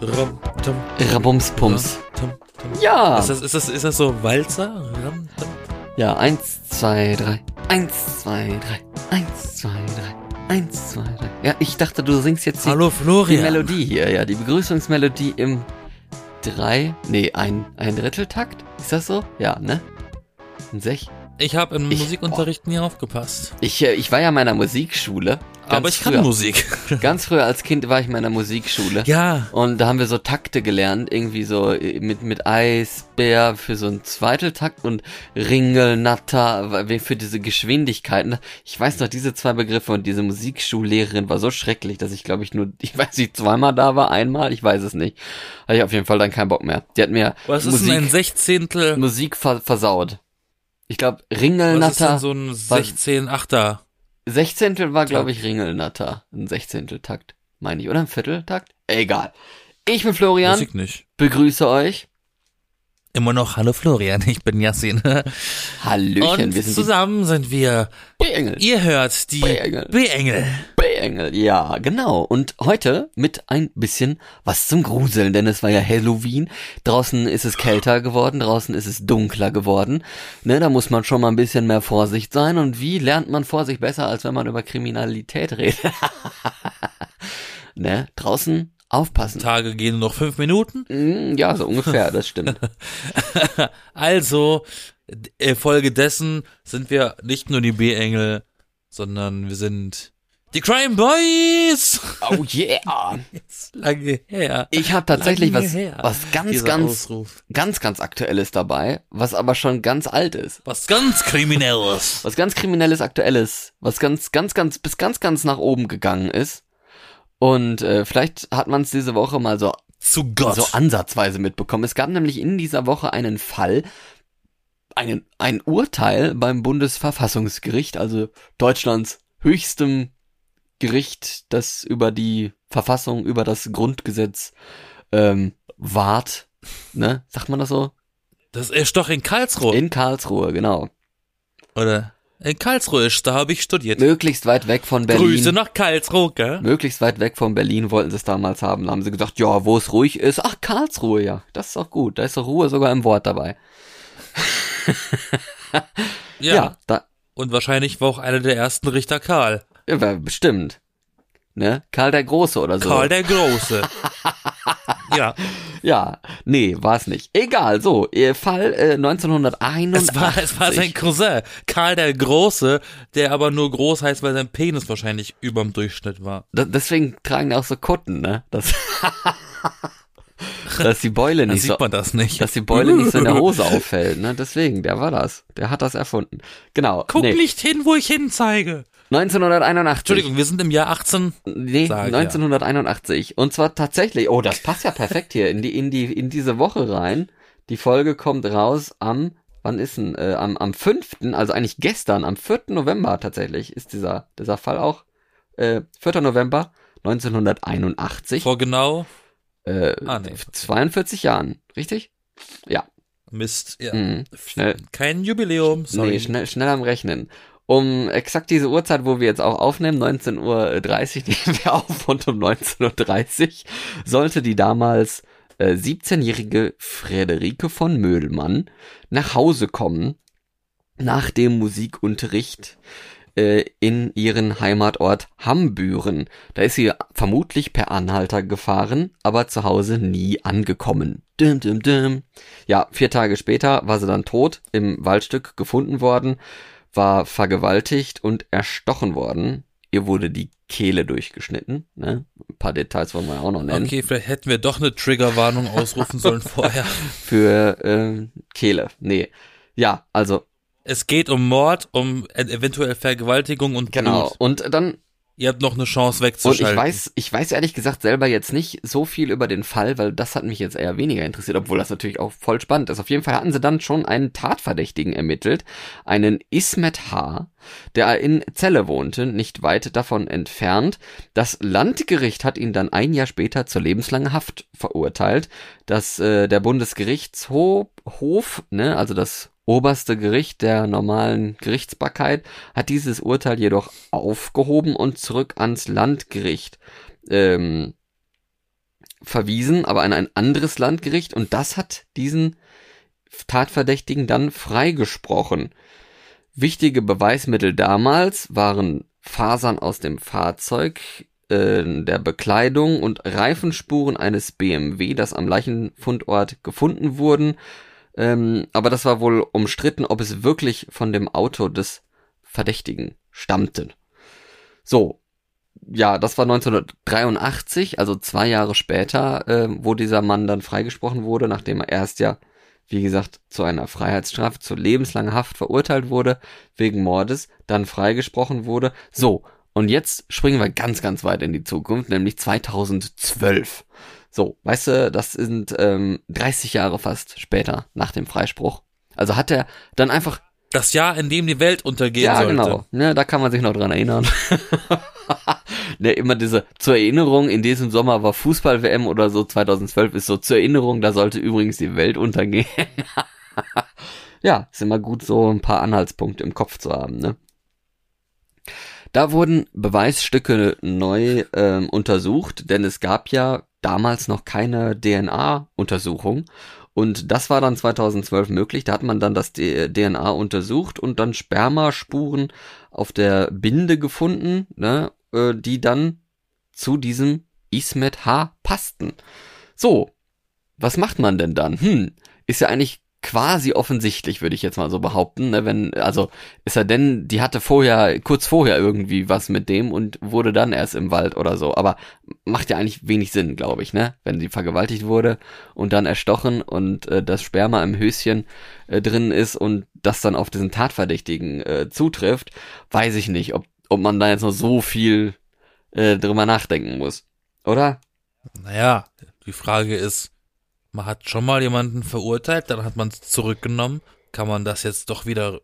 Ram, tam, Rabumspums. tam, tam. Ja. Ist das, ist, das, ist das so Walzer? Ram, tam. Ja, eins, zwei, drei. Eins, zwei, drei. Eins, zwei, drei. Eins, zwei, drei. Ja, ich dachte, du singst jetzt die, Hallo die. Melodie hier, ja, die Begrüßungsmelodie im drei, nee, ein, ein Dritteltakt? Ist das so? Ja, ne? Ein Sech? Ich habe im Ich- Musikunterricht nie aufgepasst. Ich, äh, ich war ja in meiner Musikschule. Aber ich kann früher. Musik. Ganz früher als Kind war ich in meiner Musikschule. ja. Und da haben wir so Takte gelernt, irgendwie so äh, mit, mit Eisbär für so einen Zweiteltakt und Ringelnatter für diese Geschwindigkeiten. Ich weiß noch, diese zwei Begriffe und diese Musikschullehrerin war so schrecklich, dass ich glaube ich nur, ich weiß nicht, zweimal da war, einmal, ich weiß es nicht. Hatte ich auf jeden Fall dann keinen Bock mehr. Die hat mir Was ist Musik, denn ein Sechzehntel? Musik ver versaut. Ich glaube, Was ist denn Ringelnatter, so ein Sechzehn Achter? Sechzehntel war glaube ich Ringelnatter. Ein Sechzehnteltakt, meine ich, oder ein Vierteltakt? Egal. Ich bin Florian. Weiß ich nicht. begrüße euch. Immer noch Hallo Florian, ich bin Yassin. Hallöchen, Und wir sind zusammen sind wir. B-Engel. Ihr hört die B-Engel. B-Engel. B-Engel, ja, genau. Und heute mit ein bisschen was zum Gruseln, denn es war ja Halloween. Draußen ist es kälter geworden, draußen ist es dunkler geworden. Ne, da muss man schon mal ein bisschen mehr Vorsicht sein. Und wie lernt man Vorsicht besser, als wenn man über Kriminalität redet? ne, draußen aufpassen. Tage gehen nur noch fünf Minuten. Mm, Ja, so ungefähr, das stimmt. Also, äh, Folge dessen sind wir nicht nur die B-Engel, sondern wir sind die Crime Boys. Oh yeah! Ist lange her. Ich habe tatsächlich Lange was, her, was ganz, dieser ganz Ausruf. ganz, ganz aktuelles dabei, was aber schon ganz alt ist. Was ganz Kriminelles. Was ganz kriminelles aktuelles, was ganz, ganz, ganz, bis ganz, ganz nach oben gegangen ist. Und äh, vielleicht hat man es diese Woche mal so, Zu Gott. so ansatzweise mitbekommen. Es gab nämlich in dieser Woche einen Fall, einen, ein Urteil beim Bundesverfassungsgericht, also Deutschlands höchstem Gericht, das über die Verfassung, über das Grundgesetz ähm, wahrt. Ne? Sagt man das so? das ist doch in Karlsruhe. In Karlsruhe, genau. Oder? In Karlsruhe ist, da habe ich studiert. Möglichst weit weg von Berlin. Grüße nach Karlsruhe, gell? Möglichst weit weg von Berlin wollten sie es damals haben. Da haben sie gesagt, ja, wo es ruhig ist. Ach, Karlsruhe, ja. Das ist doch gut. Da ist doch Ruhe sogar im Wort dabei. Ja. da, Und wahrscheinlich war auch einer der ersten Richter Karl. Ja, bestimmt. Ne? Karl der Große oder so. Karl der Große. ja. ja, nee, war es nicht. Egal, so, Fall äh, 1981. Es war, es war sein Cousin, Karl der Große, der aber nur groß heißt, weil sein Penis wahrscheinlich überm Durchschnitt war. Da, deswegen tragen die auch so Kutten, ne? Das dass die Beule nicht so das nicht. dass die Beule nicht so in der Hose auffällt, ne? Deswegen, der war das. Der hat das erfunden. Genau. Guck nee. nicht hin, wo ich hinzeige. 1981. Entschuldigung, wir sind im Jahr 18. Nee, Sag, ja. 1981. Und zwar tatsächlich, oh, das passt ja perfekt hier in die, in die, in diese Woche rein. Die Folge kommt raus am, wann ist denn, äh, am, am 5., also eigentlich gestern, am 4. November tatsächlich, ist dieser, dieser Fall auch, äh, 4. November 1981, Vor genau. äh, Ah, nee. 42 Jahren, richtig? Ja, Mist. Ja. mhm. schnell, Kein Jubiläum. Sorry. Nee, schnell, schnell am Rechnen. Um exakt diese Uhrzeit, wo wir jetzt auch aufnehmen, 19.30 Uhr nehmen wir auf und um 19.30 Uhr sollte die damals äh, 17-jährige Frederike von Möhlmann nach Hause kommen, nach dem Musikunterricht äh, in ihren Heimatort Hambüren. Da ist sie vermutlich per Anhalter gefahren, aber zu Hause nie angekommen. Dim, dim, dim. Ja, vier Tage später war sie dann tot, im Waldstück gefunden worden, war vergewaltigt und erstochen worden. Ihr wurde die Kehle durchgeschnitten. Ne? Ein paar Details wollen wir auch noch nennen. Okay, vielleicht hätten wir doch eine Triggerwarnung ausrufen sollen vorher. Für äh, Kehle. Nee. Ja, also Es geht um Mord, um e- eventuell Vergewaltigung und genau. Blut. Und dann Ihr habt noch eine Chance Und ich wegzuschalten. weiß, ich weiß ehrlich gesagt selber jetzt nicht so viel über den Fall, weil das hat mich jetzt eher weniger interessiert, obwohl das natürlich auch voll spannend ist. Auf jeden Fall hatten sie dann schon einen Tatverdächtigen ermittelt, einen Ismet H., der in Celle wohnte, nicht weit davon entfernt. Das Landgericht hat ihn dann ein Jahr später zur lebenslangen Haft verurteilt. Das äh, der Bundesgerichtshof, Hof, ne, also das oberste Gericht der normalen Gerichtsbarkeit hat dieses Urteil jedoch aufgehoben und zurück ans Landgericht ähm, verwiesen, aber an ein anderes Landgericht und das hat diesen Tatverdächtigen dann freigesprochen. Wichtige Beweismittel damals waren Fasern aus dem Fahrzeug, äh, der Bekleidung und Reifenspuren eines BMW, das am Leichenfundort gefunden wurden. Ähm, aber das war wohl umstritten, ob es wirklich von dem Auto des Verdächtigen stammte. So, ja, das war 1983, also zwei Jahre später, äh, wo dieser Mann dann freigesprochen wurde, nachdem er erst ja, wie gesagt, zu einer Freiheitsstrafe, zu lebenslanger Haft verurteilt wurde, wegen Mordes, dann freigesprochen wurde. So, und jetzt springen wir ganz, ganz weit in die Zukunft, nämlich 2012. So, weißt du, das sind ähm, 30 Jahre fast später nach dem Freispruch. Also hat er dann einfach das Jahr, in dem die Welt untergehen ja, sollte. genau. Ja, da kann man sich noch dran erinnern. ne, immer diese, zur Erinnerung, in diesem Sommer war Fußball-WM oder so, 2012 ist so zur Erinnerung, da sollte übrigens die Welt untergehen. ja, ist immer gut, so ein paar Anhaltspunkte im Kopf zu haben, ne? Da wurden Beweisstücke neu ähm, untersucht, denn es gab ja damals noch keine DNA-Untersuchung und das war dann 2012 möglich. Da hat man dann das DNA untersucht und dann Spermaspuren auf der Binde gefunden, ne, äh, die dann zu diesem Ismet H passten. So, was macht man denn dann? Hm, ist ja eigentlich quasi offensichtlich, würde ich jetzt mal so behaupten. Ne? Wenn, also ist er denn, die hatte vorher, kurz vorher irgendwie was mit dem und wurde dann erst im Wald oder so. Aber macht ja eigentlich wenig Sinn, glaube ich, ne? Wenn sie vergewaltigt wurde und dann erstochen und äh, das Sperma im Höschen äh, drin ist und das dann auf diesen Tatverdächtigen äh, zutrifft, weiß ich nicht, ob, ob man da jetzt noch so viel äh, drüber nachdenken muss. Oder? Naja, die Frage ist, man hat schon mal jemanden verurteilt, dann hat man es zurückgenommen. Kann man das jetzt doch wieder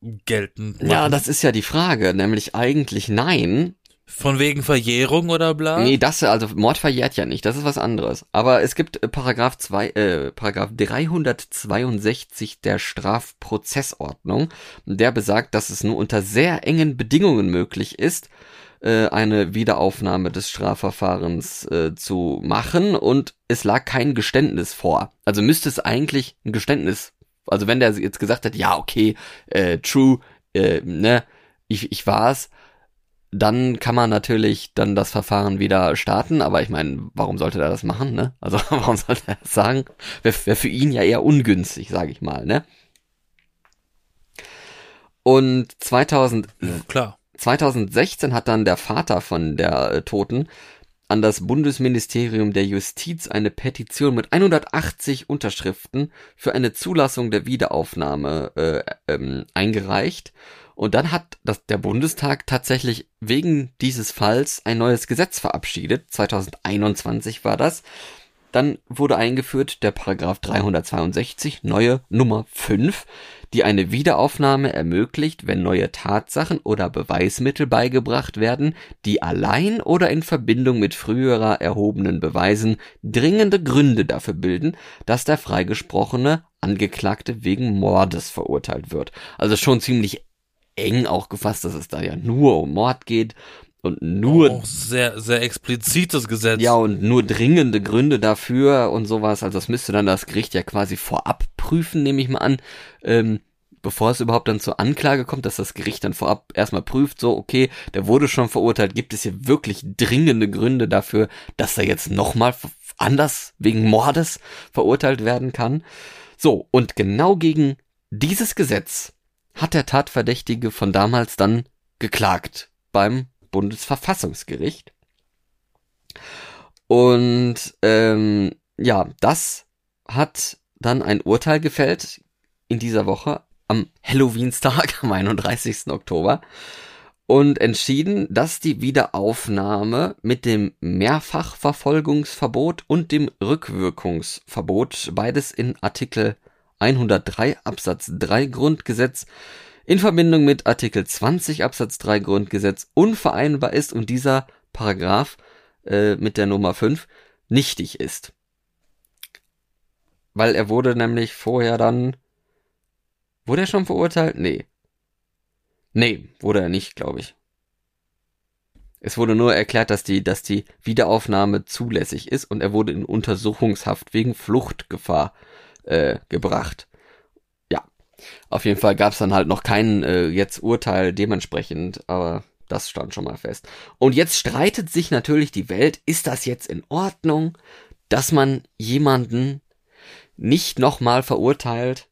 geltend machen? Ja, das ist ja die Frage, nämlich eigentlich nein. Von wegen Verjährung oder bla? Nee, das, also Mord verjährt ja nicht, das ist was anderes. Aber es gibt äh, Paragraph 2, äh, Paragraph 362 der Strafprozessordnung, der besagt, dass es nur unter sehr engen Bedingungen möglich ist, äh, eine Wiederaufnahme des Strafverfahrens äh, zu machen und es lag kein Geständnis vor. Also müsste es eigentlich ein Geständnis, also wenn der jetzt gesagt hat, ja, okay, äh, true, äh, ne, ich, ich war's, dann kann man natürlich dann das Verfahren wieder starten, aber ich meine, warum sollte er das machen, ne? Also warum sollte er das sagen? Wäre wär für ihn ja eher ungünstig, sage ich mal, ne? Und 2000 ja, klar. 2016 hat dann der Vater von der äh, Toten an das Bundesministerium der Justiz eine Petition mit 180 Unterschriften für eine Zulassung der Wiederaufnahme äh, ähm, eingereicht. Und dann hat das, der Bundestag tatsächlich wegen dieses Falls ein neues Gesetz verabschiedet. 2021 war das. Dann wurde eingeführt der Paragraph 362, neue Nummer 5, die eine Wiederaufnahme ermöglicht, wenn neue Tatsachen oder Beweismittel beigebracht werden, die allein oder in Verbindung mit früherer erhobenen Beweisen dringende Gründe dafür bilden, dass der freigesprochene Angeklagte wegen Mordes verurteilt wird. Also schon ziemlich eng auch gefasst, dass es da ja nur um Mord geht und nur auch sehr sehr explizites Gesetz. Ja, und nur dringende Gründe dafür und sowas, also das müsste dann das Gericht ja quasi vorab prüfen, nehme ich mal an, ähm, bevor es überhaupt dann zur Anklage kommt, dass das Gericht dann vorab erstmal prüft, so okay, der wurde schon verurteilt, gibt es hier wirklich dringende Gründe dafür, dass er jetzt nochmal anders wegen Mordes verurteilt werden kann. So, und genau gegen dieses Gesetz hat der Tatverdächtige von damals dann geklagt beim Bundesverfassungsgericht. Und ähm, ja, das hat dann ein Urteil gefällt in dieser Woche am Halloweenstag, am 31. Oktober, und entschieden, dass die Wiederaufnahme mit dem Mehrfachverfolgungsverbot und dem Rückwirkungsverbot, beides in Artikel 103 Absatz 3 Grundgesetz, in Verbindung mit Artikel 20 Absatz 3 Grundgesetz unvereinbar ist und dieser Paragraph äh, mit der Nummer 5 nichtig ist. Weil er wurde nämlich vorher dann. Wurde er schon verurteilt? Nee. Nee, wurde er nicht, glaube ich. Es wurde nur erklärt, dass die, dass die Wiederaufnahme zulässig ist und er wurde in Untersuchungshaft wegen Fluchtgefahr äh, gebracht. Auf jeden Fall gab es dann halt noch kein äh, jetzt Urteil dementsprechend, aber das stand schon mal fest. Und jetzt streitet sich natürlich die Welt, ist das jetzt in Ordnung, dass man jemanden nicht nochmal verurteilt,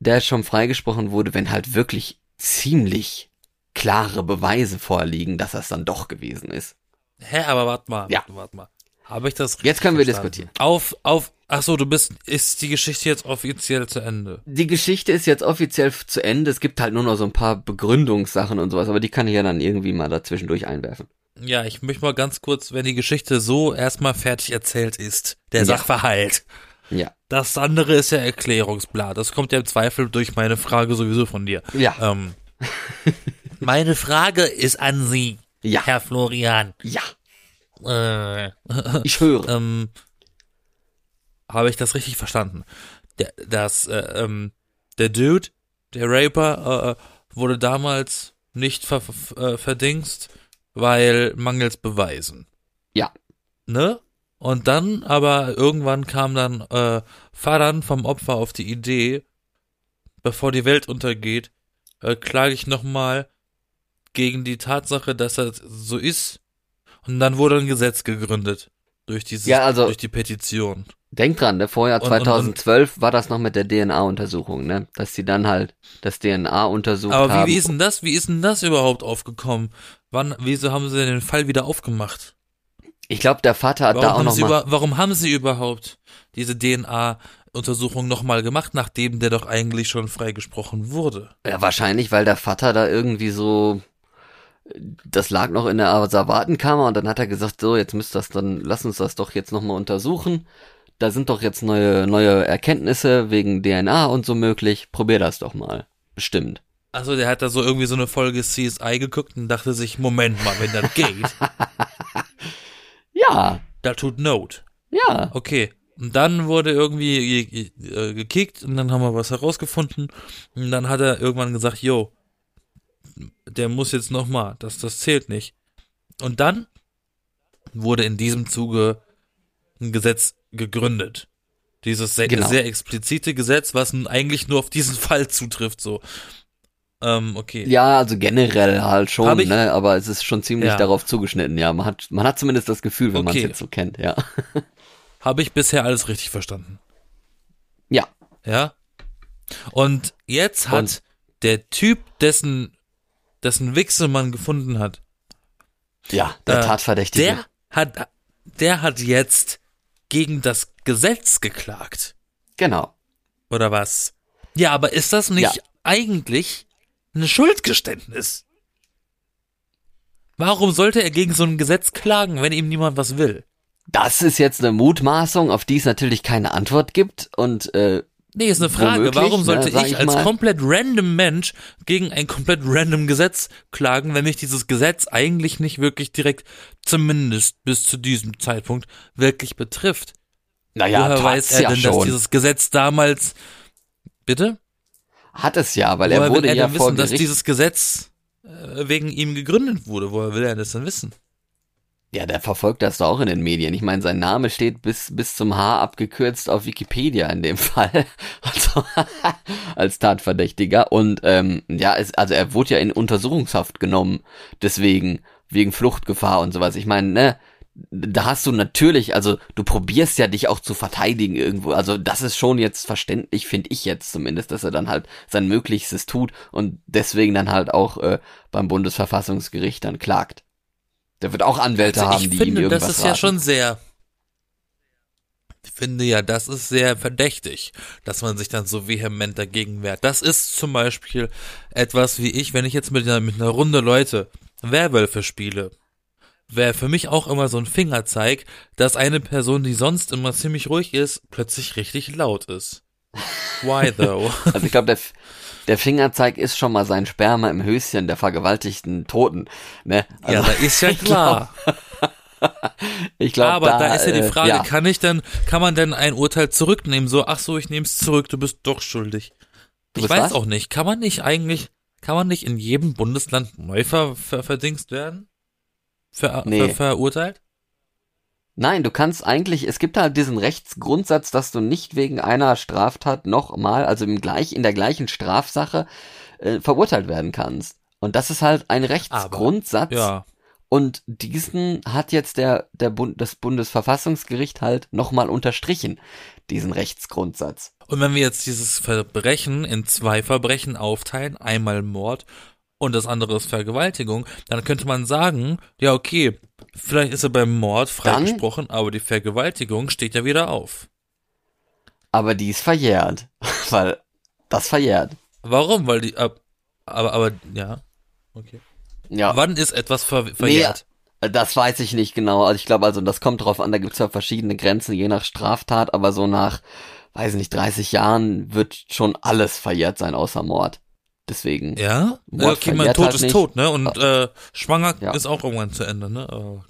der schon freigesprochen wurde, wenn halt wirklich ziemlich klare Beweise vorliegen, dass das dann doch gewesen ist. Hä, aber warte mal, Ja. warte, warte mal. Habe ich das richtig Jetzt können wir verstanden? diskutieren. Auf, auf, ach so, du bist, ist die Geschichte jetzt offiziell zu Ende? Die Geschichte ist jetzt offiziell zu Ende. Es gibt halt nur noch so ein paar Begründungssachen und sowas, aber die kann ich ja dann irgendwie mal dazwischendurch einwerfen. Ja, ich möchte mal ganz kurz, wenn die Geschichte so erstmal fertig erzählt ist, der Ja. Sachverhalt. Ja. Das andere ist ja Erklärungsblatt. Das kommt ja im Zweifel durch meine Frage sowieso von dir. Ja. Ähm, meine Frage ist an Sie, Ja. Herr Florian. Ja. Äh, Ich höre. ähm, habe ich das richtig verstanden? Der, das, äh, ähm, der Dude, der Raper, äh, wurde damals nicht ver ver äh, verdingst, weil mangels Beweisen. Ja. Ne? Und dann, aber irgendwann kam dann äh, Fadan vom Opfer auf die Idee, bevor die Welt untergeht, äh, klage ich nochmal gegen die Tatsache, dass das so ist. Und dann wurde ein Gesetz gegründet. Durch dieses, Ja, also- durch die Petition. Denk dran, ne, vorher Und- und- und- 2012 war das noch mit der DNA-Untersuchung, ne? Dass die dann halt das DNA untersucht Aber haben. wie, wie ist denn das, wie ist denn das überhaupt aufgekommen? Wann, wieso haben sie denn den Fall wieder aufgemacht? ich glaube, der Vater hat da Warum auch haben, noch sie mal. über, warum haben sie überhaupt diese DNA-Untersuchung nochmal gemacht, nachdem der doch eigentlich schon freigesprochen wurde? Ja, wahrscheinlich, weil der Vater da irgendwie so. Das lag noch in der Asservatenkammer und dann hat er gesagt, so, jetzt müsst das dann, lass uns das doch jetzt nochmal untersuchen. Da sind doch jetzt neue, neue Erkenntnisse wegen DNA und so möglich. Probier das doch mal. Bestimmt. Also der hat da so irgendwie so eine Folge CSI geguckt und dachte sich, Moment mal, wenn das geht, Ja, da tut Not. ja. Okay. Und dann wurde irgendwie ge- ge- äh, gekickt und dann haben wir was herausgefunden. Und dann hat er irgendwann gesagt, yo, der muss jetzt nochmal, das, das zählt nicht. Und dann wurde in diesem Zuge ein Gesetz gegründet. Dieses sehr, Genau. sehr explizite Gesetz, was nun eigentlich nur auf diesen Fall zutrifft, so. Ähm, okay. Ja, also generell halt schon, ich- ne, aber es ist schon ziemlich Ja. darauf zugeschnitten, ja. Man hat, man hat zumindest das Gefühl, wenn man es Okay. jetzt so kennt, ja. Habe ich bisher alles richtig verstanden. Ja, Ja. Und jetzt hat Und- der Typ, dessen, dessen Wichse man gefunden hat, ja, der Äh, Tatverdächtige. der hat, der hat jetzt gegen das Gesetz geklagt. Genau. Oder was? Ja, aber ist das nicht Ja. eigentlich ein Schuldgeständnis? Warum sollte er gegen so ein Gesetz klagen, wenn ihm niemand was will? Das ist jetzt eine Mutmaßung, auf die es natürlich keine Antwort gibt und äh, Nee, ist eine Frage. Womöglich, Warum sollte sag ich ich als komplett random Mensch gegen ein komplett random Gesetz klagen, wenn mich dieses Gesetz eigentlich nicht wirklich direkt, zumindest bis zu diesem Zeitpunkt, wirklich betrifft? naja, Woher weiß er ja denn, dass schon. dieses Gesetz damals, bitte? Hat es ja, weil Woher er will wurde er ja denn wissen, dass dieses Gesetz äh, wegen ihm gegründet wurde? Woher will er das denn wissen? Ja, der verfolgt das doch auch in den Medien. Ich meine, sein Name steht bis, bis zum Haar abgekürzt auf Wikipedia in dem Fall. Also, als Tatverdächtiger. Und ähm, ja, es, also er wurde ja in Untersuchungshaft genommen. Deswegen, wegen Fluchtgefahr und sowas. Ich meine, ne, da hast du natürlich, also du probierst ja dich auch zu verteidigen irgendwo. Also das ist schon jetzt verständlich, finde ich jetzt zumindest, dass er dann halt sein Möglichstes tut und deswegen dann halt auch äh, beim Bundesverfassungsgericht dann klagt. Der wird auch Anwälte Also haben, ich die finde, ihm irgendwas das ist ja raten. schon sehr. Ich finde ja, das ist sehr verdächtig, dass man sich dann so vehement dagegen wehrt. Das ist zum Beispiel etwas wie ich, wenn ich jetzt mit einer, mit einer Runde Leute Werwölfe spiele, wäre für mich auch immer so ein Fingerzeig, dass eine Person, die sonst immer ziemlich ruhig ist, plötzlich richtig laut ist. Why though? Also ich glaube, der, der Fingerzeig ist schon mal sein Sperma im Höschen der vergewaltigten Toten. Ne? Also, ja, da ist ja klar. ich glaube, Aber da, ist ja die äh, Frage, ja. kann ich denn, kann man denn ein Urteil zurücknehmen? So, ach so, ich nehme es zurück, du bist doch schuldig. Du Ich weiß was? auch nicht, kann man nicht eigentlich, kann man nicht in jedem Bundesland neu ver, ver, verdingst werden? ver Nee. ver verurteilt? Nein, du kannst eigentlich, es gibt halt diesen Rechtsgrundsatz, dass du nicht wegen einer Straftat nochmal, also im gleich, in der gleichen Strafsache, äh, verurteilt werden kannst. Und das ist halt ein Rechtsgrundsatz. Ja. Und diesen hat jetzt der, der Bund, das Bundesverfassungsgericht halt nochmal unterstrichen, diesen Rechtsgrundsatz. Und wenn wir jetzt dieses Verbrechen in zwei Verbrechen aufteilen, einmal Mord und das andere ist Vergewaltigung, dann könnte man sagen, ja okay, vielleicht ist er beim Mord freigesprochen, aber die Vergewaltigung steht ja wieder auf. Aber die ist verjährt. Weil das verjährt. Warum? Weil die, ab- aber, aber, ja. Okay. Ja. Wann ist etwas ver verjährt? Das weiß ich nicht genau. Also ich glaube, also das kommt drauf an, da gibt's ja verschiedene Grenzen, je nach Straftat, aber so nach, weiß nicht, 30 Jahren wird schon alles verjährt sein, außer Mord. Deswegen. Ja? Okay, mein Tod halt ist tot, ne? Und äh, schwanger Ja. ist auch irgendwann zu Ende, ne? Aber-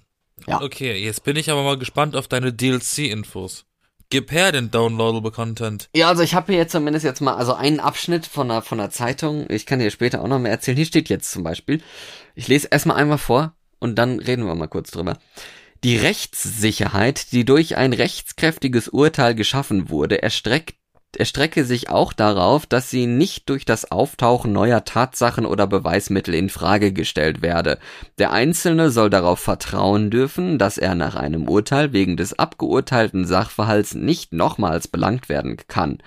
Ja. Okay, jetzt bin ich aber mal gespannt auf deine DLC-Infos. Gib her den downloadable Content. Ja, also ich habe hier jetzt zumindest jetzt mal, also einen Abschnitt von einer, von einer Zeitung, ich kann dir später auch noch mehr erzählen. Hier steht jetzt zum Beispiel, ich lese erstmal einmal vor und dann reden wir mal kurz drüber. Die Rechtssicherheit, die durch ein rechtskräftiges Urteil geschaffen wurde, erstreckt erstrecke sich auch darauf, dass sie nicht durch das Auftauchen neuer Tatsachen oder Beweismittel in Frage gestellt werde. Der Einzelne soll darauf vertrauen dürfen, dass er nach einem Urteil wegen des abgeurteilten Sachverhalts nicht nochmals belangt werden kann.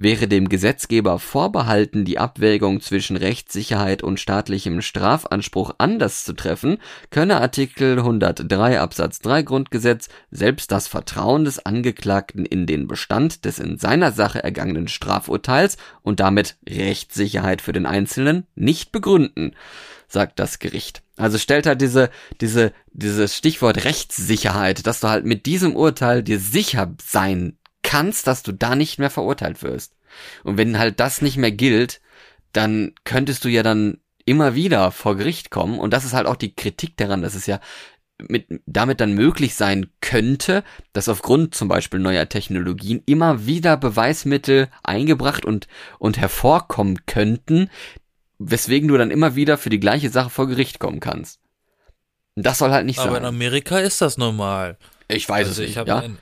Wäre dem Gesetzgeber vorbehalten, die Abwägung zwischen Rechtssicherheit und staatlichem Strafanspruch anders zu treffen, könne Artikel 103 Absatz 3 Grundgesetz selbst das Vertrauen des Angeklagten in den Bestand des in seiner Sache ergangenen Strafurteils und damit Rechtssicherheit für den Einzelnen nicht begründen, sagt das Gericht. Also stellt halt diese, diese, dieses Stichwort Rechtssicherheit, dass du halt mit diesem Urteil dir sicher sein kannst, dass du da nicht mehr verurteilt wirst. Und wenn halt das nicht mehr gilt, dann könntest du ja dann immer wieder vor Gericht kommen. Und das ist halt auch die Kritik daran, dass es ja mit, damit dann möglich sein könnte, dass aufgrund zum Beispiel neuer Technologien immer wieder Beweismittel eingebracht und, und hervorkommen könnten, weswegen du dann immer wieder für die gleiche Sache vor Gericht kommen kannst. Das soll halt nicht Aber in sein. Amerika ist das normal. Ich weiß also es ich nicht, habe ja. in,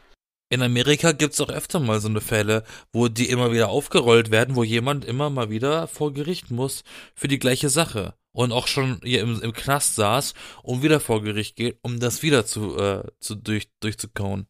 in Amerika gibt's auch öfter mal so eine Fälle, wo die immer wieder aufgerollt werden, wo jemand immer mal wieder vor Gericht muss für die gleiche Sache und auch schon hier im, im Knast saß und wieder vor Gericht geht, um das wieder zu, äh, zu durch, durchzukauen.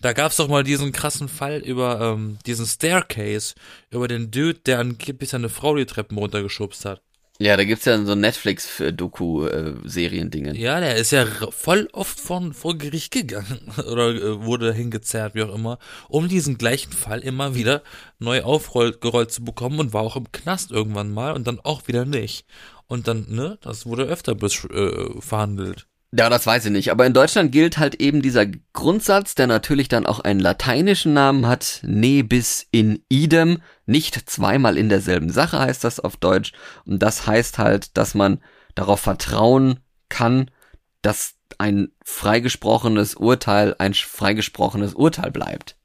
Da gab's doch mal diesen krassen Fall über ähm, diesen Staircase, über den Dude, der angeblich seine Frau die Treppen runtergeschubst hat. Ja, da gibt's ja so Netflix-Doku-Serien-Dinge. Ja, der ist ja voll oft von, vor Gericht gegangen oder äh, wurde hingezerrt, wie auch immer, um diesen gleichen Fall immer wieder neu aufgerollt zu bekommen und war auch im Knast irgendwann mal und dann auch wieder nicht. Und dann, ne, das wurde öfter bis, äh, verhandelt. Ja, das weiß ich nicht. Aber in Deutschland gilt halt eben dieser Grundsatz, der natürlich dann auch einen lateinischen Namen hat. Ne bis in idem. Nicht zweimal in derselben Sache heißt das auf Deutsch. Und das heißt halt, dass man darauf vertrauen kann, dass ein freigesprochenes Urteil ein freigesprochenes Urteil bleibt.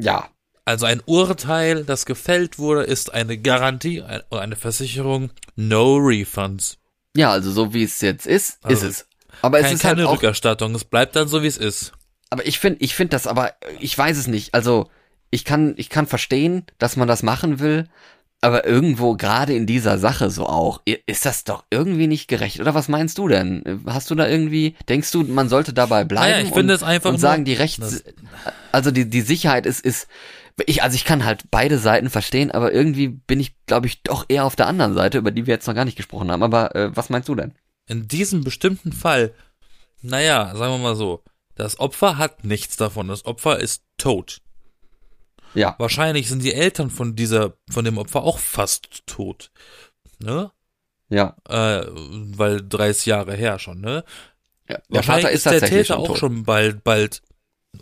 Ja, Also ein Urteil, das gefällt wurde, ist eine Garantie oder eine Versicherung, no refunds. Ja, also so wie es jetzt ist, Also, ist es. Aber es Kein, ist halt keine auch Rückerstattung, es bleibt dann so, wie es ist. Aber ich finde, ich finde das aber, ich weiß es nicht. Also, ich kann, ich kann verstehen, dass man das machen will, aber irgendwo gerade in dieser Sache so auch, ist das doch irgendwie nicht gerecht. Oder was meinst du denn? Hast du da irgendwie, denkst du, man sollte dabei bleiben? Naja, ich finde und, es einfach und sagen, die Rechts, also die, die Sicherheit ist, ist, ich, also ich kann halt beide Seiten verstehen, aber irgendwie bin ich, glaube ich, doch eher auf der anderen Seite, über die wir jetzt noch gar nicht gesprochen haben. Aber äh, was meinst du denn? in diesem bestimmten Fall, naja, sagen wir mal so, das Opfer hat nichts davon. Das Opfer ist tot. Ja, Wahrscheinlich sind die Eltern von dieser, von dem Opfer auch fast tot. Ne? ja. Äh, weil 30 Jahre her schon, ne? ja. Der Wahrscheinlich Vater ist der tatsächlich Täter auch tot. schon bald, bald.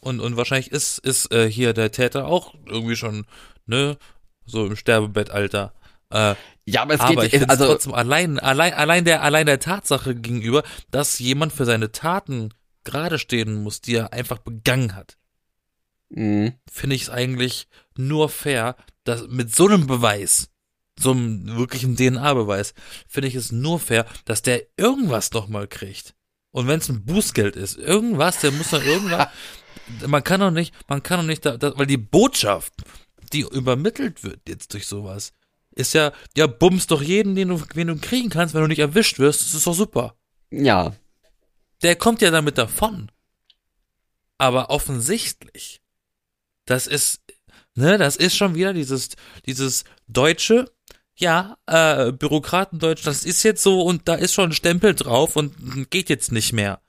Und, und wahrscheinlich ist, ist äh, hier der Täter auch irgendwie schon, ne? So im Sterbebettalter. Äh, Ja, aber es aber ich geht, finde also, trotzdem allein, allein, allein der, allein der Tatsache gegenüber, dass jemand für seine Taten gerade stehen muss, die er einfach begangen hat, mh. finde ich es eigentlich nur fair, dass mit so einem Beweis, so einem wirklichen DNA-Beweis, finde ich es nur fair, dass der irgendwas nochmal kriegt. Und wenn es ein Bußgeld ist, irgendwas, der muss doch irgendwas. man kann doch nicht, man kann doch nicht, da, da, weil die Botschaft, die übermittelt wird jetzt durch sowas, ist ja, ja, bums doch jeden, den du, den du kriegen kannst, wenn du nicht erwischt wirst, das ist doch super. Ja. Der kommt ja damit davon. Aber offensichtlich, das ist, ne, das ist schon wieder dieses, dieses deutsche, ja, äh, Bürokratendeutsch, das ist jetzt so und da ist schon ein Stempel drauf und geht jetzt nicht mehr.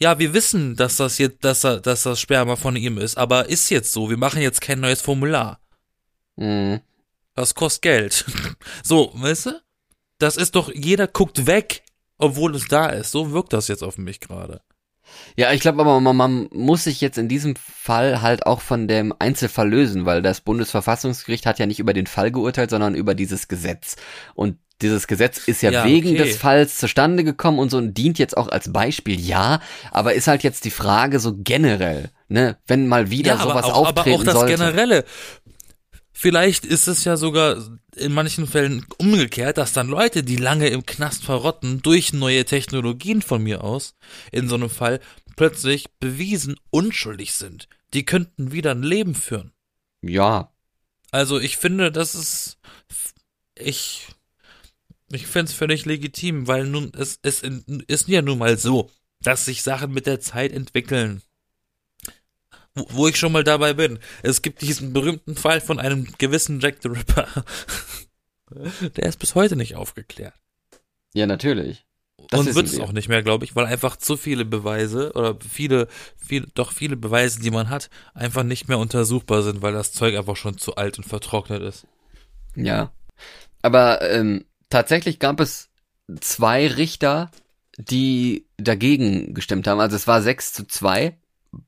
Ja, wir wissen, dass das jetzt, dass, er, dass das Sperma von ihm ist, aber ist jetzt so. Wir machen jetzt kein neues Formular. Mhm. Das kostet Geld. so, weißt du? Das ist doch, jeder guckt weg, obwohl es da ist. So wirkt das jetzt auf mich gerade. Ja, ich glaube aber, man, man muss sich jetzt in diesem Fall halt auch von dem Einzelfall lösen, weil das Bundesverfassungsgericht hat ja nicht über den Fall geurteilt, sondern über dieses Gesetz. Und dieses Gesetz ist ja, Ja, wegen okay. des Falls zustande gekommen und so und dient jetzt auch als Beispiel, ja, aber ist halt jetzt die Frage so generell, ne, wenn mal wieder sowas aber auch, aber auftreten auch das sollte. Generelle. Vielleicht ist es ja sogar in manchen Fällen umgekehrt, dass dann Leute, die lange im Knast verrotten, durch neue Technologien von mir aus, in so einem Fall, plötzlich bewiesen unschuldig sind. Die könnten wieder ein Leben führen. Ja, Also ich finde, das ist, ich, ich finde es völlig legitim, weil nun, es, es ist ja nun mal so, dass sich Sachen mit der Zeit entwickeln. Wo, wo ich schon mal dabei bin. Es gibt diesen berühmten Fall von einem gewissen Jack the Ripper. Der ist bis heute nicht aufgeklärt. ja, natürlich. Das und wird es auch nicht mehr, glaube ich, weil einfach zu viele Beweise oder viele, viele, doch viele Beweise, die man hat, einfach nicht mehr untersuchbar sind, weil das Zeug einfach schon zu alt und vertrocknet ist. Ja. Aber ähm, tatsächlich gab es zwei Richter, die dagegen gestimmt haben. Also es war 6 zu 2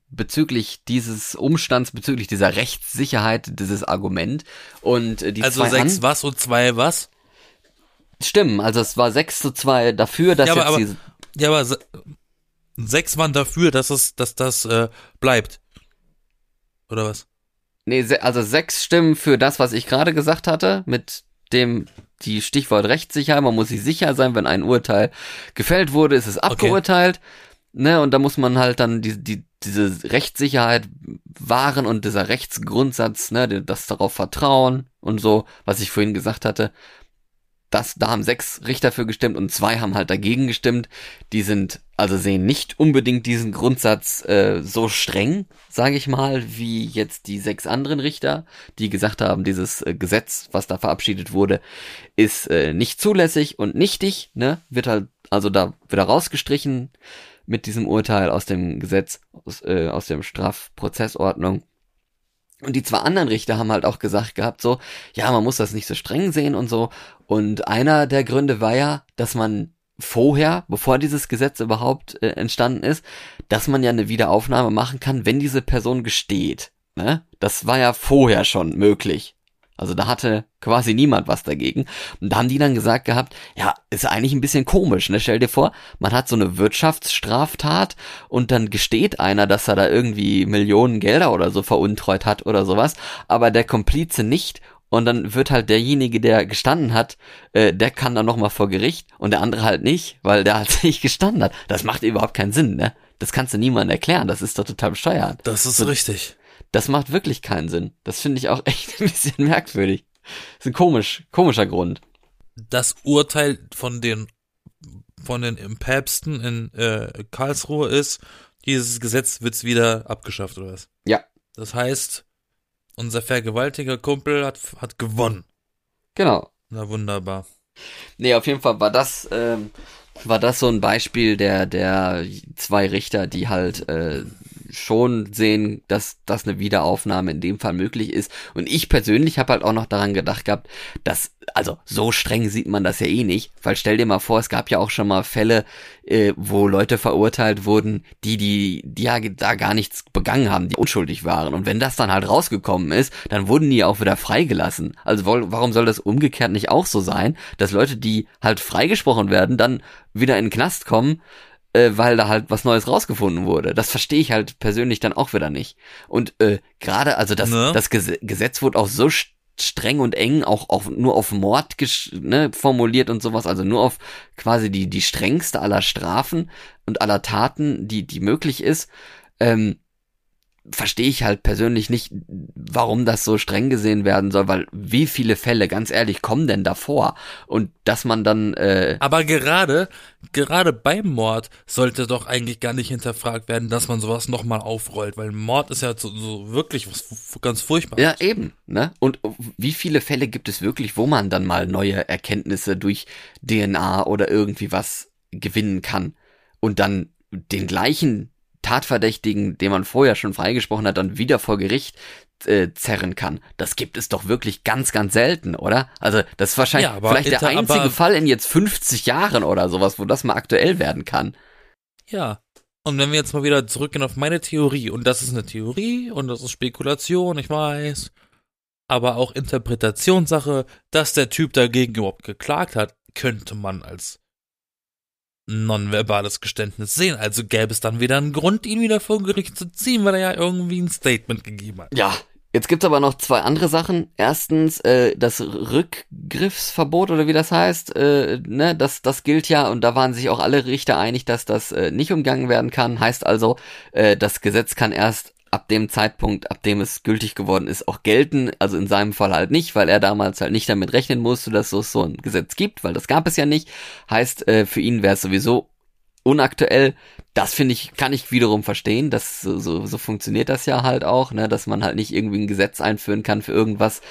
bezüglich dieses Umstands, bezüglich dieser Rechtssicherheit, dieses Argument. Und äh, die Also sechs was und zwei was? stimmen. Also es war 6 zu 2 dafür, dass Ja, aber- jetzt aber- Ja, aber se- sechs waren dafür, dass es, dass das äh, bleibt. Oder was? Nee, also sechs Stimmen für das, was ich gerade gesagt hatte, mit dem die Stichwort Rechtssicherheit, man muss sich sicher sein, wenn ein Urteil gefällt wurde, ist es abgeurteilt. Ne, und da muss man halt dann die, die, diese Rechtssicherheit wahren und dieser Rechtsgrundsatz, ne, das darauf vertrauen und so, was ich vorhin gesagt hatte. Das, da haben sechs Richter für gestimmt und zwei haben halt dagegen gestimmt. Die sind, also sehen nicht unbedingt diesen Grundsatz äh, so streng, sage ich mal, wie jetzt die sechs anderen Richter, die gesagt haben, dieses äh, Gesetz, was da verabschiedet wurde, ist äh, nicht zulässig und nichtig, ne? Wird halt also da wieder rausgestrichen mit diesem Urteil aus dem Gesetz, aus, äh, aus dem Strafprozessordnung. Und die zwei anderen Richter haben halt auch gesagt gehabt, so, ja, man muss das nicht so streng sehen und so. Und einer der Gründe war ja, dass man vorher, bevor dieses Gesetz überhaupt äh, entstanden ist, dass man ja eine Wiederaufnahme machen kann, wenn diese Person gesteht. Ne? Das war ja vorher schon möglich. Also da hatte quasi niemand was dagegen. Und da haben die dann gesagt gehabt, ja, ist eigentlich ein bisschen komisch, ne? Stell dir vor, man hat so eine Wirtschaftsstraftat und dann gesteht einer, dass er da irgendwie Millionen Gelder oder so veruntreut hat oder sowas, aber der Komplize nicht und dann wird halt derjenige, der gestanden hat, äh, der kann dann nochmal vor Gericht und der andere halt nicht, weil der halt nicht gestanden hat. Das macht überhaupt keinen Sinn, ne? Das kannst du niemandem erklären, das ist doch total bescheuert. Das ist So- richtig. Das macht wirklich keinen Sinn. Das finde ich auch echt ein bisschen merkwürdig. Das ist ein komisch, komischer Grund. Das Urteil von den von den Päpsten in äh, Karlsruhe ist, dieses Gesetz wird's wieder abgeschafft oder was? Ja. Das heißt, unser vergewaltiger Kumpel hat hat gewonnen. Genau. Na wunderbar. Nee, auf jeden Fall war das, ähm, war das so ein Beispiel der, der zwei Richter, die halt äh, schon sehen, dass, dass eine Wiederaufnahme in dem Fall möglich ist. Und ich persönlich habe halt auch noch daran gedacht gehabt, dass, also so streng sieht man das ja eh nicht, weil stell dir mal vor, es gab ja auch schon mal Fälle, äh, wo Leute verurteilt wurden, die, die, die ja da gar nichts begangen haben, die unschuldig waren. Und wenn das dann halt rausgekommen ist, dann wurden die auch wieder freigelassen. Also warum soll das umgekehrt nicht auch so sein, dass Leute, die halt freigesprochen werden, dann wieder in den Knast kommen, äh, weil da halt was Neues rausgefunden wurde. Das verstehe ich halt persönlich dann auch wieder nicht. Und äh, gerade, also das, Ne? das Ges Gesetz wurde auch so st- streng und eng, auch, auch nur auf Mord ne, formuliert und sowas, also nur auf quasi die, die strengste aller Strafen und aller Taten, die, die möglich ist. Ähm, verstehe ich halt persönlich nicht, warum das so streng gesehen werden soll, weil wie viele Fälle, ganz ehrlich, kommen denn davor? Und dass man dann. Äh Aber gerade, gerade beim Mord sollte doch eigentlich gar nicht hinterfragt werden, dass man sowas nochmal aufrollt, weil Mord ist ja so, so wirklich was ganz furchtbar. Ja, eben, ne? Und wie viele Fälle gibt es wirklich, wo man dann mal neue Erkenntnisse durch DNA oder irgendwie was gewinnen kann und dann den gleichen Tatverdächtigen, den man vorher schon freigesprochen hat, dann wieder vor Gericht äh, zerren kann. Das gibt es doch wirklich ganz, ganz selten, oder? Also das ist wahrscheinlich ja, vielleicht der einzige Fall in jetzt 50 Jahren oder sowas, wo das mal aktuell werden kann. Ja. Und wenn wir jetzt mal wieder zurückgehen auf meine Theorie, und das ist eine Theorie und das ist Spekulation, ich weiß, aber auch Interpretationssache, dass der Typ dagegen überhaupt geklagt hat, könnte man als nonverbales Geständnis sehen. Also gäbe es dann wieder einen Grund, ihn wieder vor Gericht zu ziehen, weil er ja irgendwie ein Statement gegeben hat. Ja. Jetzt gibt's aber noch zwei andere Sachen. Erstens, äh, das Rückgriffsverbot oder wie das heißt, äh, ne, das, das gilt ja und da waren sich auch alle Richter einig, dass das äh, nicht umgangen werden kann. Heißt also, äh, das Gesetz kann erst ab dem Zeitpunkt, ab dem es gültig geworden ist, auch gelten. Also in seinem Fall halt nicht, weil er damals halt nicht damit rechnen musste, dass es so ein Gesetz gibt, weil das gab es ja nicht. Heißt, äh, für ihn wäre es sowieso unaktuell. Das finde ich, kann ich wiederum verstehen. Das, so, so, funktioniert das ja halt auch, ne, dass man halt nicht irgendwie ein Gesetz einführen kann für irgendwas,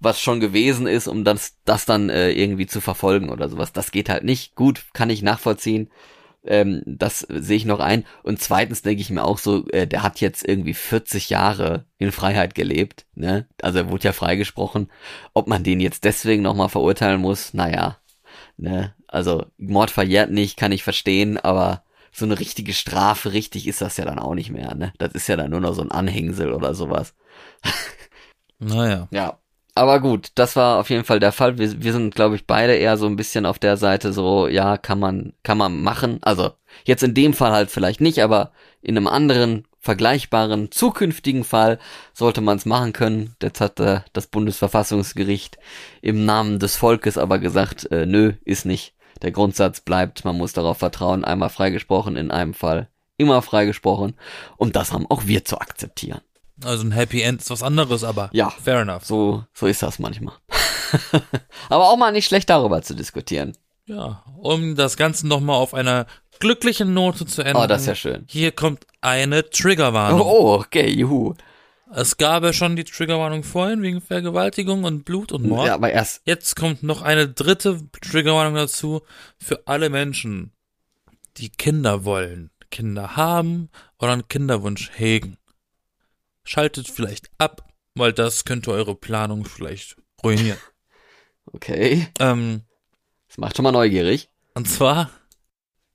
was schon gewesen ist, um das, das dann äh, irgendwie zu verfolgen oder sowas. Das geht halt nicht. Gut, kann ich nachvollziehen. Ähm, das sehe ich noch ein. Und zweitens denke ich mir auch so, äh, der hat jetzt irgendwie 40 Jahre in Freiheit gelebt. Ne? Also er wurde ja freigesprochen. Ob man den jetzt deswegen nochmal verurteilen muss, naja. Ne? Also Mord verjährt nicht, kann ich verstehen, aber so eine richtige Strafe, richtig ist das ja dann auch nicht mehr. Ne? Das ist ja dann nur noch so ein Anhängsel oder sowas. Naja. Ja, aber gut, das war auf jeden Fall der Fall. Wir, wir sind, glaube ich, beide eher so ein bisschen auf der Seite so, ja, kann man, kann man machen. Also jetzt in dem Fall halt vielleicht nicht, aber in einem anderen vergleichbaren zukünftigen Fall sollte man es machen können. Jetzt hat äh, das Bundesverfassungsgericht im Namen des Volkes aber gesagt, äh, nö, ist nicht. Der Grundsatz bleibt, man muss darauf vertrauen, einmal freigesprochen, in einem Fall immer freigesprochen. Und das haben auch wir zu akzeptieren. Also ein Happy End ist was anderes, aber ja, fair enough. So, so ist das manchmal. aber auch mal nicht schlecht darüber zu diskutieren. Ja, um das Ganze nochmal auf einer glücklichen Note zu enden. Oh, das ist ja schön. Hier kommt eine Triggerwarnung. Oh, okay, juhu. Es gab ja schon die Triggerwarnung vorhin wegen Vergewaltigung und Blut und Mord. Ja, aber erst. Jetzt kommt noch eine dritte Triggerwarnung dazu für alle Menschen, die Kinder wollen, Kinder haben oder einen Kinderwunsch hegen schaltet vielleicht ab, weil das könnte eure Planung vielleicht ruinieren. Okay. Ähm, das macht schon mal neugierig. Und zwar,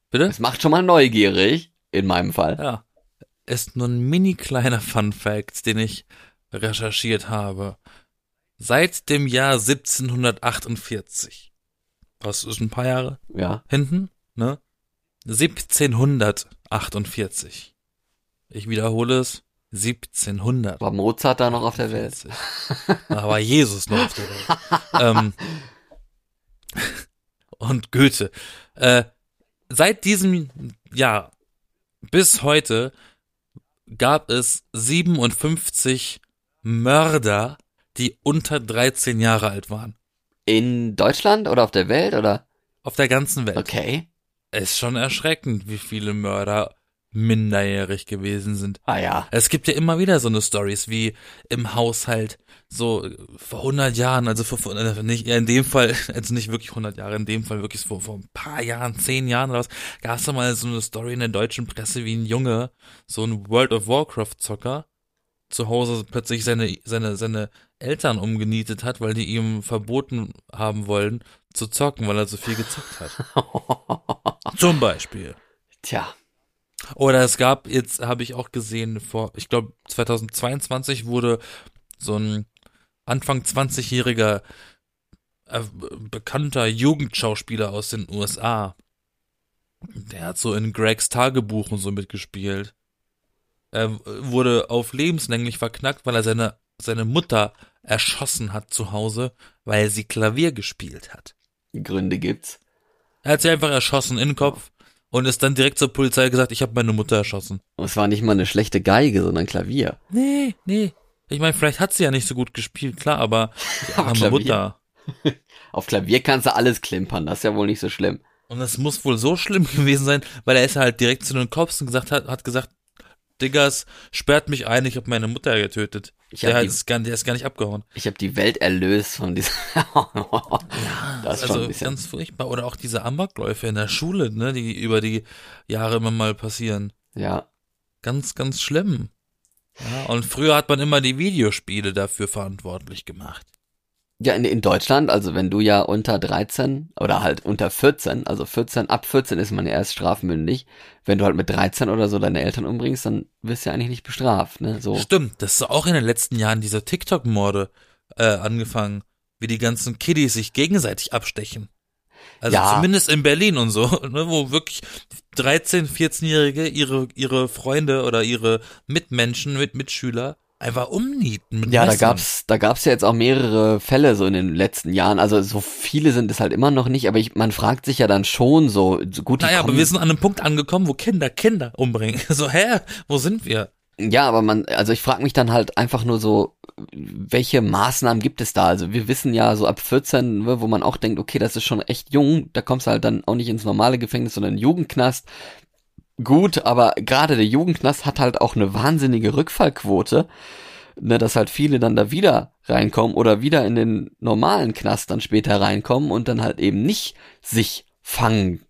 bitte? Es macht schon mal neugierig, in meinem Fall. Ja. Ist nur ein mini kleiner Fun Fact, den ich recherchiert habe. Seit dem Jahr 1748. Was ist ein paar Jahre? Ja. Hinten, ne? 1748. Ich wiederhole es. 1700. War Mozart da noch auf der Welt? Da war Jesus noch auf der Welt. ähm, und Goethe. Äh, seit diesem Jahr bis heute gab es 57 Mörder, die unter 13 Jahre alt waren. In Deutschland oder auf der Welt oder? Auf der ganzen Welt. Okay. Es ist schon erschreckend, wie viele Mörder minderjährig gewesen sind. Ah ja. Es gibt ja immer wieder so eine Stories wie im Haushalt so vor 100 Jahren, also vor, äh, nicht in dem Fall, also nicht wirklich 100 Jahre, in dem Fall wirklich vor, vor ein paar Jahren, zehn Jahren oder was, gab es da mal so eine Story in der deutschen Presse, wie ein Junge, so ein World of Warcraft Zocker, zu Hause plötzlich seine, seine, seine Eltern umgenietet hat, weil die ihm verboten haben wollen zu zocken, weil er so viel gezockt hat. Zum Beispiel. Tja. Oder es gab, jetzt habe ich auch gesehen, vor, ich glaube 2022 wurde so ein Anfang 20-jähriger äh, bekannter Jugendschauspieler aus den USA. Der hat so in Gregs Tagebuch und so mitgespielt. Er wurde auf lebenslänglich verknackt, weil er seine seine Mutter erschossen hat zu Hause, weil sie Klavier gespielt hat. Gründe gibt's. Er hat sie einfach erschossen in den Kopf und ist dann direkt zur Polizei gesagt, ich habe meine Mutter erschossen. Und es war nicht mal eine schlechte Geige, sondern Klavier. Nee, nee. Ich meine, vielleicht hat sie ja nicht so gut gespielt, klar, aber arme? Mutter. Auf Klavier kannst du alles klimpern, das ist ja wohl nicht so schlimm. Und das muss wohl so schlimm gewesen sein, weil er ist halt direkt zu den Cops und gesagt hat, hat gesagt, Diggers, sperrt mich ein, ich habe meine Mutter getötet. Ich der, die- ist gar, der ist gar nicht abgehauen. Ich habe die Welt erlöst von diesem. das ist also ganz furchtbar. Oder auch diese Amokläufe in der Schule, ne, die über die Jahre immer mal passieren. Ja, Ganz, ganz schlimm. Ja, und früher hat man immer die Videospiele dafür verantwortlich gemacht. Ja, in, in Deutschland, also wenn du ja unter 13 oder halt unter 14, also 14, ab 14 ist man ja erst strafmündig. Wenn du halt mit 13 oder so deine Eltern umbringst, dann wirst du ja eigentlich nicht bestraft, ne? So. Stimmt, das ist auch in den letzten Jahren diese TikTok-Morde äh, angefangen, wie die ganzen Kiddies sich gegenseitig abstechen. Also Ja. zumindest in Berlin und so, ne, wo wirklich 13-, 14-Jährige ihre, ihre Freunde oder ihre Mitmenschen, mit Mitschüler einfach umnieten mit Ja, da Messern. gab's, da gab's ja jetzt auch mehrere Fälle so in den letzten Jahren. Also so viele sind es halt immer noch nicht, aber ich, man fragt sich ja dann schon so, so gut. Naja, aber wir sind an einem Punkt angekommen, wo Kinder Kinder umbringen. So, hä? Wo sind wir? Ja, aber man, also ich frage mich dann halt einfach nur so, welche Maßnahmen gibt es da? Also wir wissen ja so ab 14, ne, wo man auch denkt, okay, das ist schon echt jung, da kommst du halt dann auch nicht ins normale Gefängnis, sondern in den Jugendknast. Gut, aber gerade der Jugendknast hat halt auch eine wahnsinnige Rückfallquote, ne, dass halt viele dann da wieder reinkommen oder wieder in den normalen Knast dann später reinkommen und dann halt eben nicht sich fangen,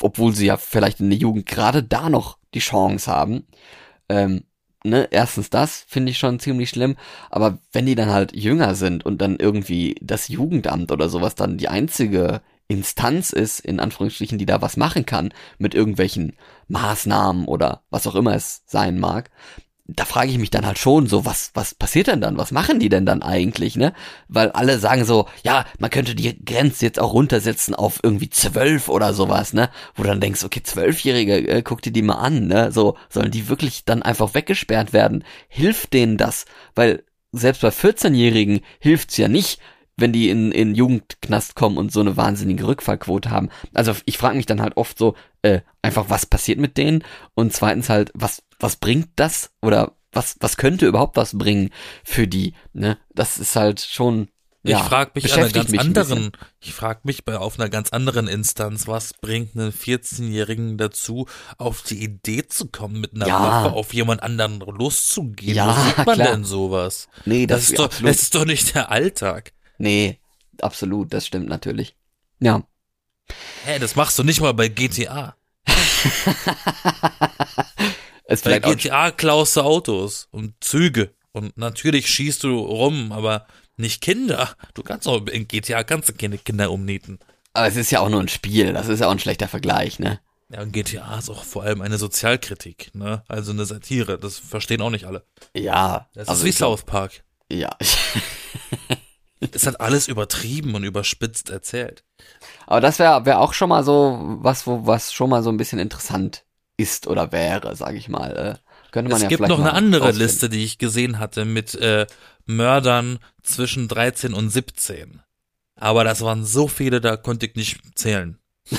obwohl sie ja vielleicht in der Jugend gerade da noch die Chance haben. Ähm, ne, erstens das finde ich schon ziemlich schlimm, aber wenn die dann halt jünger sind und dann irgendwie das Jugendamt oder sowas dann die einzige Instanz ist, in Anführungsstrichen, die da was machen kann mit irgendwelchen Maßnahmen oder was auch immer es sein mag, da frage ich mich dann halt schon so, was, was passiert denn dann? Was machen die denn dann eigentlich, ne? Weil alle sagen so, ja, man könnte die Grenze jetzt auch runtersetzen auf irgendwie zwölf oder sowas, ne? Wo du dann denkst, okay, Zwölfjährige, äh, guck dir die mal an, ne? So, sollen die wirklich dann einfach weggesperrt werden? Hilft denen das? Weil selbst bei 14-Jährigen hilft's ja nicht, wenn die in, in Jugendknast kommen und so eine wahnsinnige Rückfallquote haben. Also ich frage mich dann halt oft so, äh, einfach, was passiert mit denen? Und zweitens halt, was, was bringt das? Oder was, was könnte überhaupt was bringen für die? Ne? Das ist halt schon. Ja, ich frage mich an einer ganz mich ein anderen, ich frage mich bei auf einer ganz anderen Instanz, was bringt einen 14-Jährigen dazu, auf die Idee zu kommen, mit einer Ja. Waffe auf jemand anderen loszugehen? Ja, Wo sieht man klar. denn sowas? Nee, das, Das, ist ist doch, absolut. das ist doch nicht der Alltag. Nee, absolut, das stimmt natürlich. Ja. Hä, das machst du nicht mal bei GTA. Bei GTA klaust du Autos und Züge und natürlich schießt du rum, aber nicht Kinder. Du kannst auch in GTA kannst du keine Kinder umnieten. aber es ist ja auch nur ein Spiel, das ist ja auch ein schlechter Vergleich, ne? Ja, und GTA ist auch vor allem eine Sozialkritik, ne? Also eine Satire. Das verstehen auch nicht alle. Ja. Das also ist wie South Park. Ja. Es hat alles übertrieben und überspitzt erzählt. Aber das wäre wär auch schon mal so was, wo was schon mal so ein bisschen interessant ist oder wäre, sage ich mal. Äh, könnte man Es ja gibt noch eine andere rausfinden. Liste, die ich gesehen hatte mit äh, Mördern zwischen 13 und 17. Aber das waren so viele, da konnte ich nicht zählen.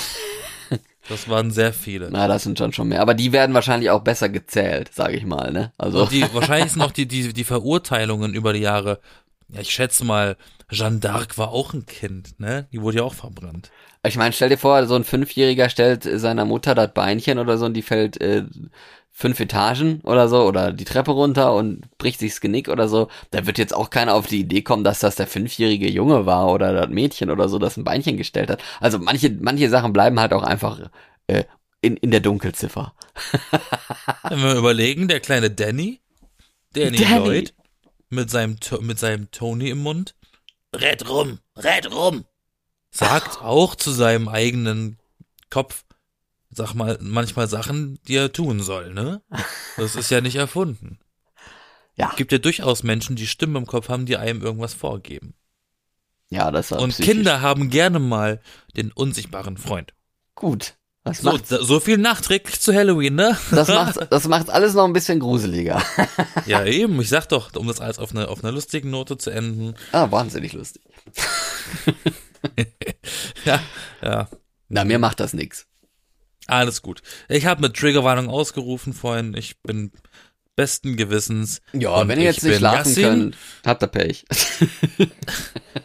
Das waren sehr viele. Na, das sind schon schon mehr. Aber die werden wahrscheinlich auch besser gezählt, sage ich mal, ne? Also Und die, wahrscheinlich sind auch die, die, die Verurteilungen über die Jahre. Ja, ich schätze mal, Jeanne d'Arc war auch ein Kind, ne? Die wurde ja auch verbrannt. ich meine, stell dir vor, so ein Fünfjähriger stellt seiner Mutter das Beinchen oder so und die fällt äh, fünf Etagen oder so oder die Treppe runter und bricht sich das Genick oder so. Da wird jetzt auch keiner auf die Idee kommen, dass das der fünfjährige Junge war oder das Mädchen oder so, das ein Beinchen gestellt hat. Also manche, manche Sachen bleiben halt auch einfach äh, in, in der Dunkelziffer. Wenn wir überlegen, der kleine Danny, Danny, Danny. Lloyd, mit seinem, mit seinem Tony im Mund, red rum, red rum, sagt auch zu seinem eigenen Kopf, sag mal, manchmal Sachen, die er tun soll, ne? Das ist ja nicht erfunden. Ja, Gibt ja durchaus Menschen, die Stimmen im Kopf haben, die einem irgendwas vorgeben. ja, das war Und psychisch. Kinder haben gerne mal den unsichtbaren Freund. Gut. Das So, macht, so viel nachträglich zu Halloween, ne? das macht, das macht alles noch ein bisschen gruseliger. Ja, eben. Ich sag doch, um das alles auf einer auf einer lustigen Note zu enden. ah, wahnsinnig lustig. Ja, ja. Na, mir macht das nix. Alles gut. Ich habe eine Triggerwarnung ausgerufen vorhin. Ich bin besten Gewissens. Ja, wenn ihr jetzt ich nicht schlafen Yassin. könnt, habt ihr Pech.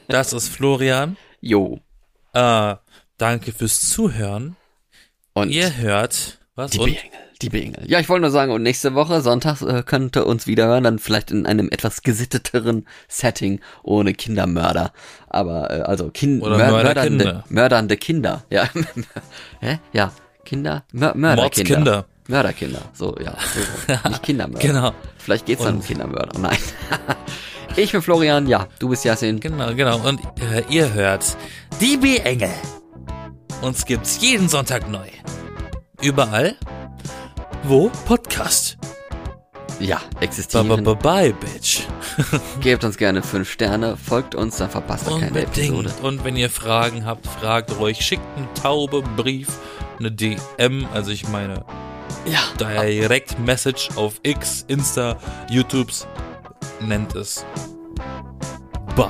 Das ist Florian. Jo. Äh, danke fürs Zuhören. Und Ihr hört was die und B-Engel, die B-Engel. Ja, ich wollte nur sagen, und nächste Woche, Sonntag, äh, könnt ihr uns wieder hören, dann vielleicht in einem etwas gesitteteren Setting, ohne Kindermörder. Aber, äh, also, kind, Oder mör mördernde, mördernde Kinder. Ja, hä? Ja, Kinder, Mör Mörderkinder. Mordskinder. Mörderkinder, so, ja. So. Nicht Kindermörder. Genau, Vielleicht geht's dann um Kindermörder. Nein. ich bin Florian, ja, du bist Yasin. genau, genau. Und äh, ihr hört die B-Engel. Uns gibt's jeden Sonntag neu. Überall, wo Podcast. Ja, Bye, existieren. bye, bye, bitch. Gebt uns gerne fünf Sterne, folgt uns, dann verpasst ihr keine Episode. Und wenn ihr Fragen habt, fragt ruhig. Schickt einen taube Brief, eine DM, also ich meine Ja, Direct Message auf X, Insta, YouTubes. Nennt es. Bye.